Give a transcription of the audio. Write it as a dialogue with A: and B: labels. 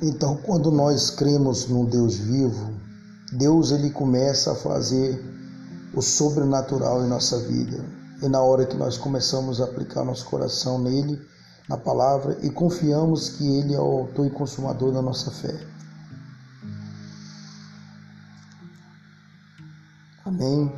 A: Então, quando nós cremos num Deus vivo, Deus ele começa a fazer o sobrenatural em nossa vida. E na hora que nós começamos a aplicar nosso coração nele, na palavra, e confiamos que ele é o autor e consumador da nossa fé. Amém.